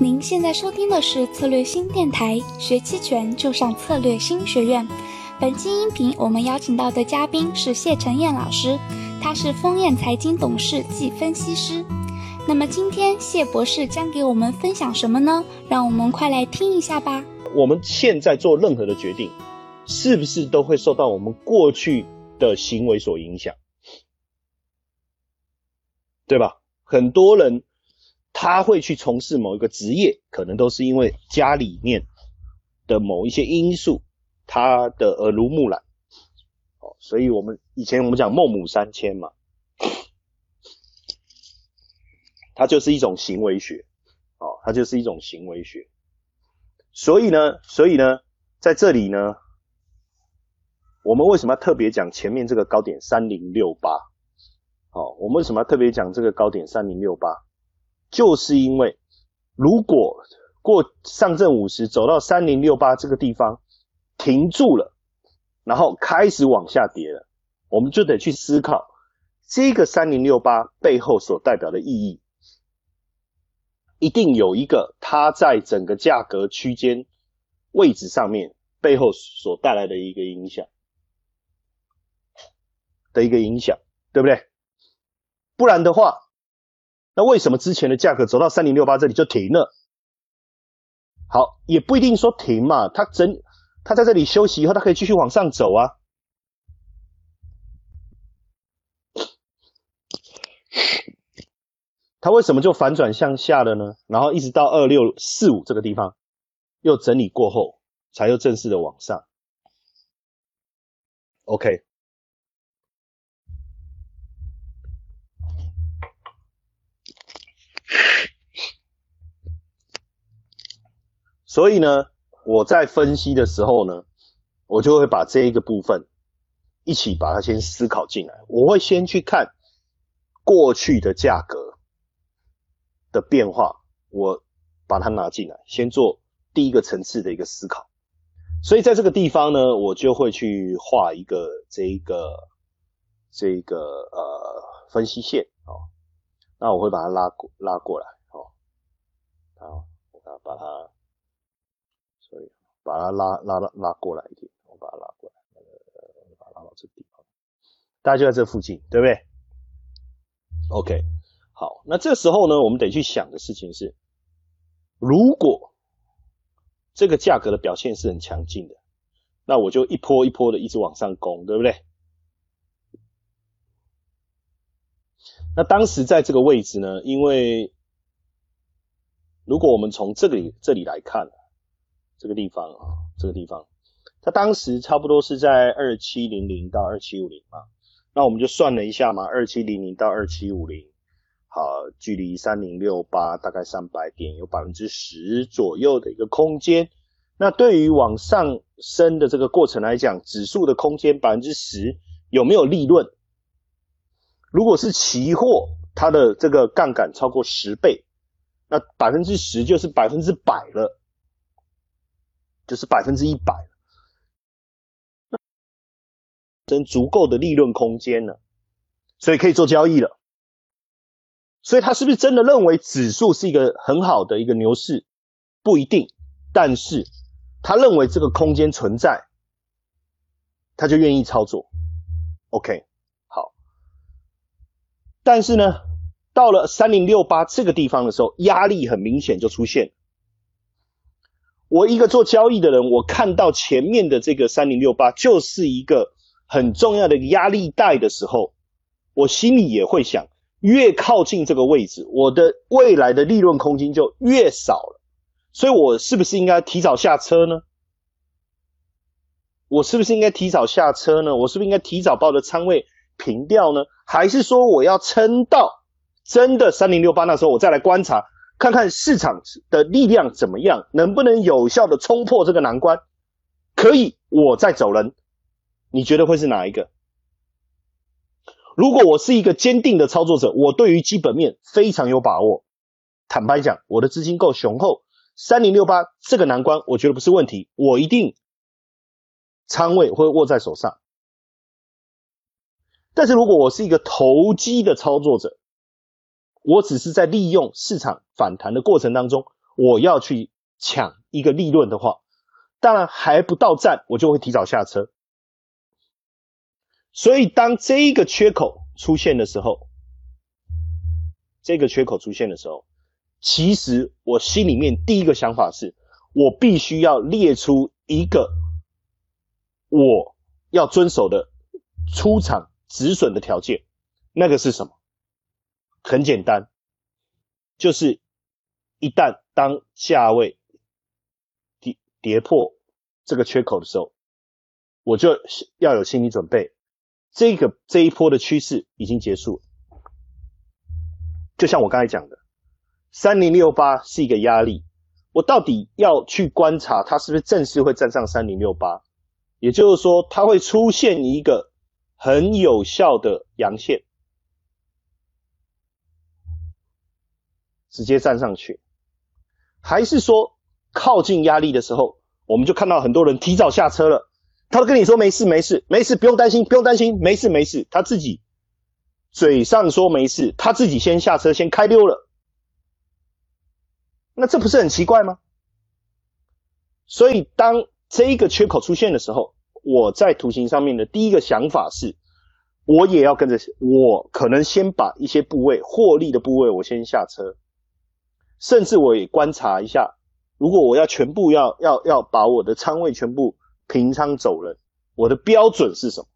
您现在收听的是策略新电台，学期权就上策略新学院。本期音频我们邀请到的嘉宾是谢晨燕老师，他是丰燕财经董事暨分析师。那么今天谢博士将给我们分享什么呢？让我们快来听一下吧。我们现在做任何的决定，是不是都会受到我们过去的行为所影响？对吧？很多人。他会去从事某一个职业，可能都是因为家里面的某一些因素，他的耳濡目染。哦，所以我们以前我们讲孟母三迁嘛，它就是一种行为学。哦，它就是一种行为学。所以呢，所以呢，在这里呢，我们为什么要特别讲前面这个高点三零六八？哦，我们为什么要特别讲这个高点三零六八？就是因为，如果过上证五十走到三零六八这个地方停住了，然后开始往下跌了，我们就得去思考这个三零六八背后所代表的意义，一定有一个它在整个价格区间位置上面背后所带来的一个影响的一个影响，对不对？不然的话。那为什么之前的价格走到三零六八这里就停了？好，也不一定说停嘛，它整它在这里休息以后，它可以继续往上走啊。它为什么就反转向下了呢？然后一直到二六四五这个地方又整理过后，才又正式的往上。OK。所以呢，我在分析的时候呢，我就会把这一个部分一起把它先思考进来。我会先去看过去的价格的变化，我把它拿进来，先做第一个层次的一个思考。所以在这个地方呢，我就会去画一个这一个这一个呃分析线哦，那我会把它拉过拉过来哦，好，我把它。把它拉拉拉拉过来一点，我把它拉过来，呃，把它拉到这个地方，大家就在这附近，对不对？OK，好，那这时候呢，我们得去想的事情是，如果这个价格的表现是很强劲的，那我就一波一波的一直往上攻，对不对？那当时在这个位置呢，因为如果我们从这里这里来看。这个地方啊，这个地方，它当时差不多是在二七零零到二七五零嘛，那我们就算了一下嘛，二七零零到二七五零，好，距离三零六八大概三百点，有百分之十左右的一个空间。那对于往上升的这个过程来讲，指数的空间百分之十有没有利润？如果是期货，它的这个杠杆超过十倍，那百分之十就是百分之百了。就是百分之一百，真足够的利润空间了，所以可以做交易了。所以他是不是真的认为指数是一个很好的一个牛市？不一定，但是他认为这个空间存在，他就愿意操作。OK，好。但是呢，到了三零六八这个地方的时候，压力很明显就出现。我一个做交易的人，我看到前面的这个三零六八就是一个很重要的压力带的时候，我心里也会想，越靠近这个位置，我的未来的利润空间就越少了。所以我是不是应该提早下车呢？我是不是应该提早下车呢？我是不是应该提早把我的仓位平掉呢？还是说我要撑到真的三零六八那时候我再来观察？看看市场的力量怎么样，能不能有效的冲破这个难关？可以，我再走人。你觉得会是哪一个？如果我是一个坚定的操作者，我对于基本面非常有把握。坦白讲，我的资金够雄厚，三零六八这个难关，我觉得不是问题，我一定仓位会握在手上。但是如果我是一个投机的操作者，我只是在利用市场反弹的过程当中，我要去抢一个利润的话，当然还不到站，我就会提早下车。所以当这一个缺口出现的时候，这个缺口出现的时候，其实我心里面第一个想法是，我必须要列出一个我要遵守的出场止损的条件。那个是什么？很简单，就是一旦当价位跌跌破这个缺口的时候，我就要有心理准备，这个这一波的趋势已经结束。就像我刚才讲的，三零六八是一个压力，我到底要去观察它是不是正式会站上三零六八，也就是说，它会出现一个很有效的阳线。直接站上去，还是说靠近压力的时候，我们就看到很多人提早下车了。他都跟你说没事没事没事，不用担心不用担心，没事没事。他自己嘴上说没事，他自己先下车先开溜了。那这不是很奇怪吗？所以当这一个缺口出现的时候，我在图形上面的第一个想法是，我也要跟着，我可能先把一些部位获利的部位我先下车。甚至我也观察一下，如果我要全部要要要把我的仓位全部平仓走人，我的标准是什么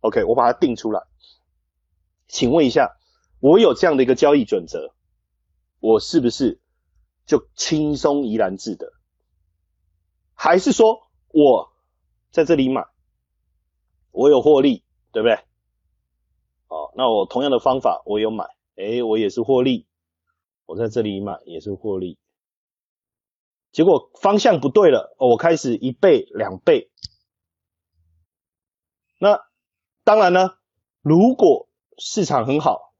？OK，我把它定出来。请问一下，我有这样的一个交易准则，我是不是就轻松怡然自得？还是说我在这里买，我有获利，对不对？哦，那我同样的方法我有买，哎，我也是获利。我在这里买也是获利，结果方向不对了，我开始一倍两倍。那当然呢，如果市场很好，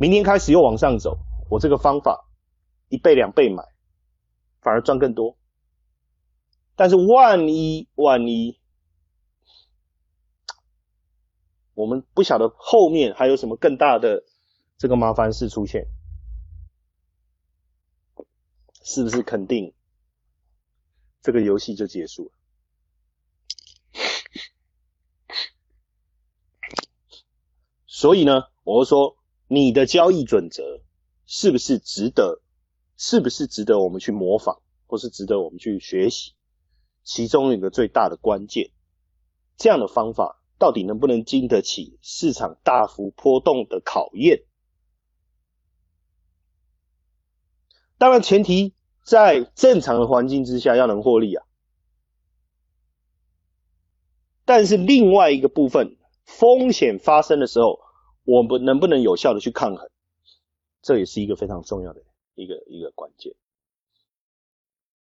明天开始又往上走，我这个方法一倍两倍买，反而赚更多。但是万一万一，我们不晓得后面还有什么更大的这个麻烦事出现。是不是肯定这个游戏就结束了？所以呢，我说你的交易准则是不是值得？是不是值得我们去模仿，或是值得我们去学习？其中一个最大的关键，这样的方法到底能不能经得起市场大幅波动的考验？当然，前提在正常的环境之下要能获利啊。但是另外一个部分，风险发生的时候，我们能不能有效的去抗衡，这也是一个非常重要的一个一个关键。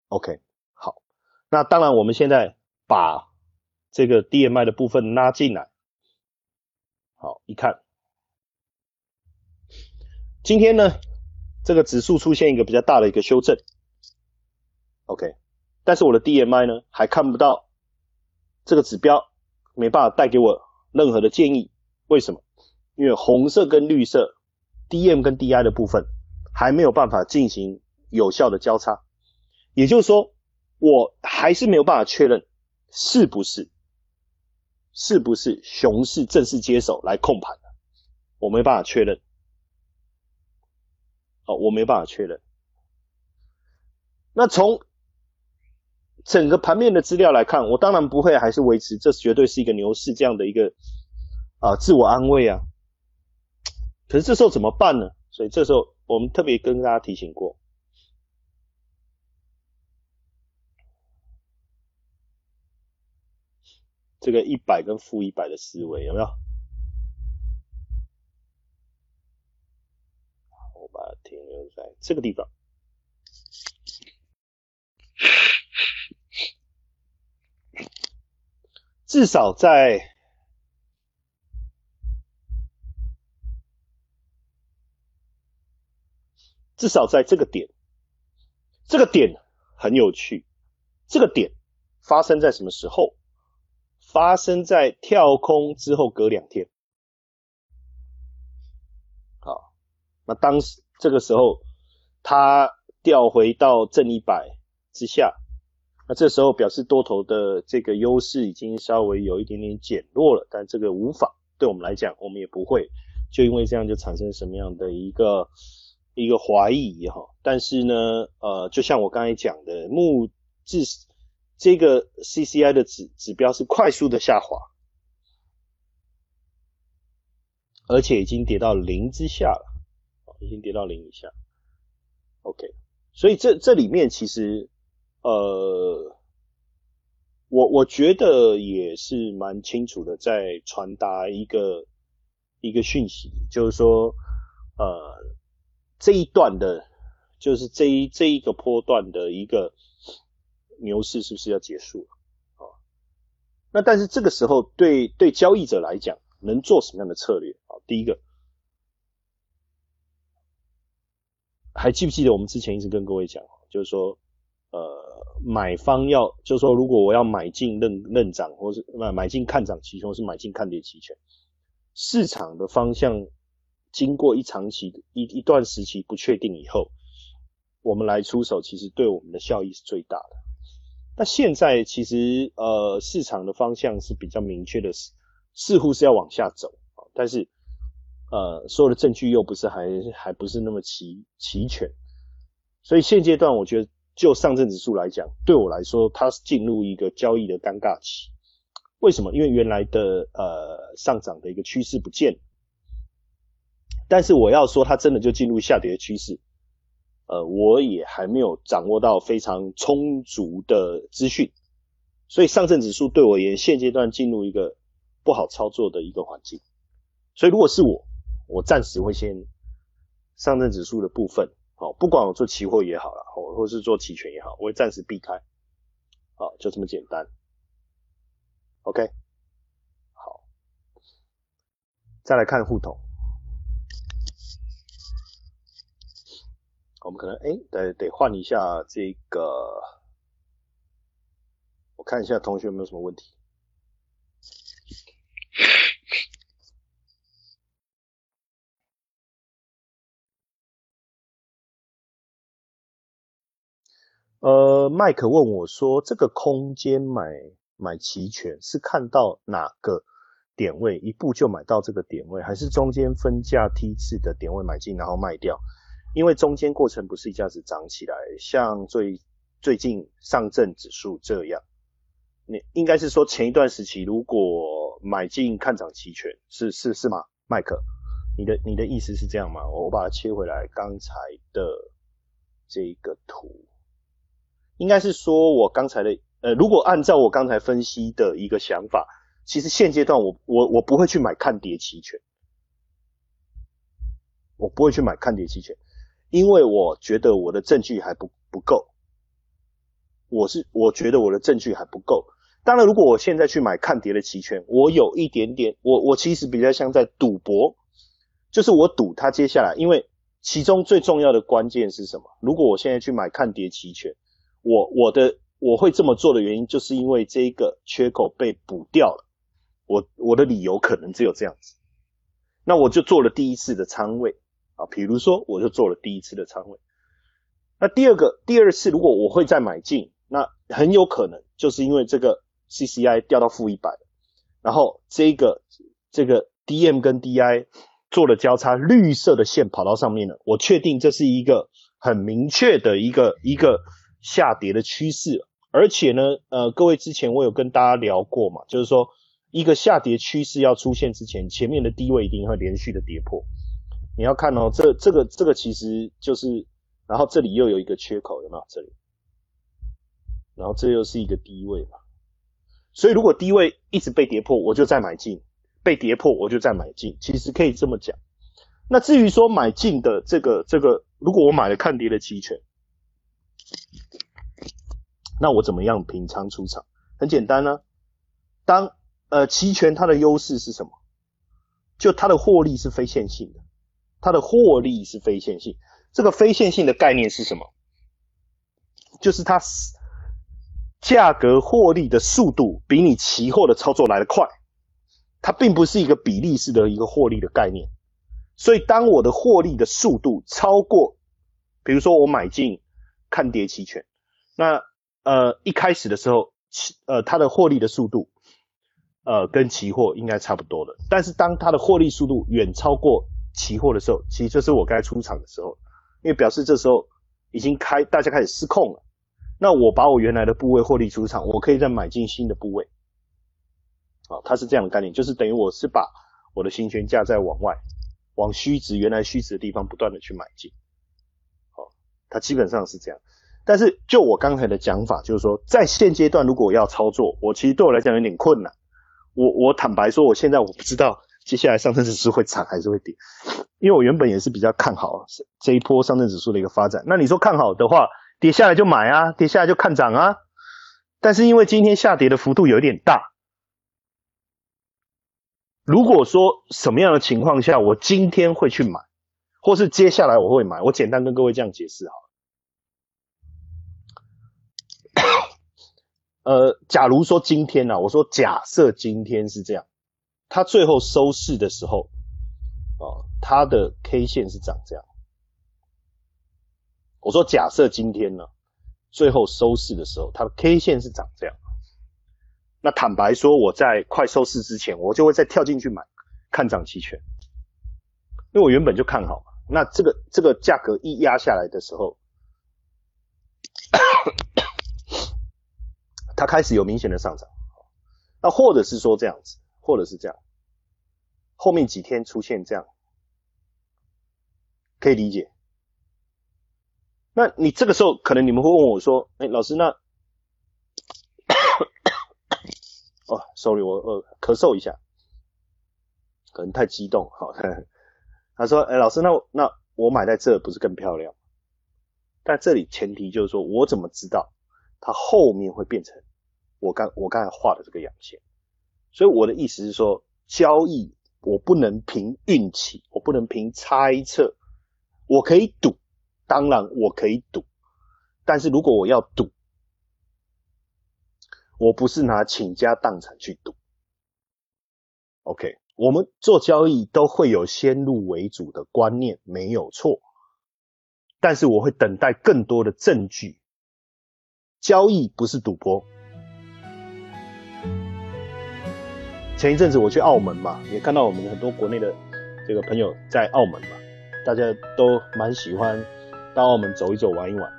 OK，好，那当然我们现在把这个 DMI 的部分拉进来，好，一看，今天呢？这个指数出现一个比较大的一个修正，OK，但是我的 DMI 呢还看不到这个指标，没办法带给我任何的建议。为什么？因为红色跟绿色 DM 跟 DI 的部分还没有办法进行有效的交叉，也就是说，我还是没有办法确认是不是是不是熊市正式接手来控盘的，我没办法确认。哦，我没办法确认。那从整个盘面的资料来看，我当然不会还是维持这绝对是一个牛市这样的一个啊自我安慰啊。可是这时候怎么办呢？所以这时候我们特别跟大家提醒过，这个一百跟负一百的思维有没有？把它停留在这个地方，至少在至少在这个点，这个点很有趣。这个点发生在什么时候？发生在跳空之后隔两天。好，那当时。这个时候，它调回到正一百之下，那这时候表示多头的这个优势已经稍微有一点点减弱了，但这个无法对我们来讲，我们也不会就因为这样就产生什么样的一个一个怀疑哈。但是呢，呃，就像我刚才讲的，目至这个 CCI 的指指标是快速的下滑，而且已经跌到零之下了，已经跌到零以下。OK，所以这这里面其实，呃，我我觉得也是蛮清楚的，在传达一个一个讯息，就是说，呃，这一段的，就是这一这一个波段的一个牛市是不是要结束了啊？那但是这个时候对对交易者来讲，能做什么样的策略啊？第一个。还记不记得我们之前一直跟各位讲，就是说，呃，买方要，就是说，如果我要买进认认涨，或是买买进看涨期权，是买进看跌期权，市场的方向经过一长期一一段时期不确定以后，我们来出手，其实对我们的效益是最大的。那现在其实呃，市场的方向是比较明确的，似乎是要往下走，但是。呃，所有的证据又不是还还不是那么齐齐全，所以现阶段我觉得就上证指数来讲，对我来说它是进入一个交易的尴尬期。为什么？因为原来的呃上涨的一个趋势不见，但是我要说它真的就进入下跌的趋势，呃，我也还没有掌握到非常充足的资讯，所以上证指数对我而言现阶段进入一个不好操作的一个环境。所以如果是我。我暂时会先上证指数的部分，好，不管我做期货也好了，或或是做期权也好，我会暂时避开，好，就这么简单，OK，好，再来看沪通，我们可能哎得得换一下这个，我看一下同学有没有什么问题。呃，麦克问我说：“这个空间买买期权是看到哪个点位一步就买到这个点位，还是中间分价梯次的点位买进然后卖掉？因为中间过程不是一下子涨起来，像最最近上证指数这样，你应该是说前一段时期如果买进看涨期权，是是是吗？麦克，你的你的意思是这样吗？我把它切回来刚才的这个图。”应该是说，我刚才的呃，如果按照我刚才分析的一个想法，其实现阶段我我我不会去买看跌期权，我不会去买看跌期权，因为我觉得我的证据还不不够，我是我觉得我的证据还不够。当然，如果我现在去买看跌的期权，我有一点点，我我其实比较像在赌博，就是我赌它接下来，因为其中最重要的关键是什么？如果我现在去买看跌期权。我我的我会这么做的原因，就是因为这一个缺口被补掉了。我我的理由可能只有这样子，那我就做了第一次的仓位啊，比如说我就做了第一次的仓位。那第二个第二次如果我会再买进，那很有可能就是因为这个 CCI 掉到负一百，然后这个这个 DM 跟 DI 做了交叉，绿色的线跑到上面了，我确定这是一个很明确的一个一个。下跌的趋势，而且呢，呃，各位之前我有跟大家聊过嘛，就是说一个下跌趋势要出现之前，前面的低位一定会连续的跌破。你要看哦，这这个这个其实就是，然后这里又有一个缺口，有没有？这里，然后这又是一个低位嘛，所以如果低位一直被跌破，我就再买进；被跌破，我就再买进。其实可以这么讲。那至于说买进的这个这个，如果我买了看跌的期权。那我怎么样平仓出场？很简单呢。当呃期权它的优势是什么？就它的获利是非线性的，它的获利是非线性。这个非线性的概念是什么？就是它价格获利的速度比你期货的操作来得快。它并不是一个比例式的一个获利的概念。所以当我的获利的速度超过，比如说我买进。看跌期权。那呃一开始的时候，期呃它的获利的速度，呃跟期货应该差不多的。但是当它的获利速度远超过期货的时候，其实就是我该出场的时候，因为表示这时候已经开大家开始失控了。那我把我原来的部位获利出场，我可以再买进新的部位。啊，它是这样的概念，就是等于我是把我的行权价在往外，往虚值原来虚值的地方不断的去买进。它基本上是这样。但是就我刚才的讲法，就是说在现阶段如果要操作，我其实对我来讲有点困难。我我坦白说，我现在我不知道 接下来上证指数会涨还是会跌，因为我原本也是比较看好这一波上证指数的一个发展。那你说看好的话，跌下来就买啊，跌下来就看涨啊。但是因为今天下跌的幅度有点大。如果说什么样的情况下，我今天会去买，或是接下来我会买，我简单跟各位这样解释好了。呃，假如说今天呢，我说假设今天是这样，它最后收市的时候，啊，它的 K 线是长这样。我说假设今天呢，最后收市的时候，它的 K 线是长这样。那坦白说，我在快收市之前，我就会再跳进去买看涨期权，因为我原本就看好嘛。那这个这个价格一压下来的时候，它开始有明显的上涨。那或者是说这样子，或者是这样，后面几天出现这样，可以理解。那你这个时候可能你们会问我说：“哎，老师，那？”哦，sorry，我呃咳嗽一下，可能太激动。好，他说：“哎，老师，那那我买在这不是更漂亮？但这里前提就是说我怎么知道它后面会变成我刚我刚才画的这个阳线？所以我的意思是说，交易我不能凭运气，我不能凭猜测，我可以赌，当然我可以赌，但是如果我要赌。”我不是拿倾家荡产去赌，OK，我们做交易都会有先入为主的观念，没有错。但是我会等待更多的证据。交易不是赌博。前一阵子我去澳门嘛，也看到我们很多国内的这个朋友在澳门嘛，大家都蛮喜欢到澳门走一走、玩一玩。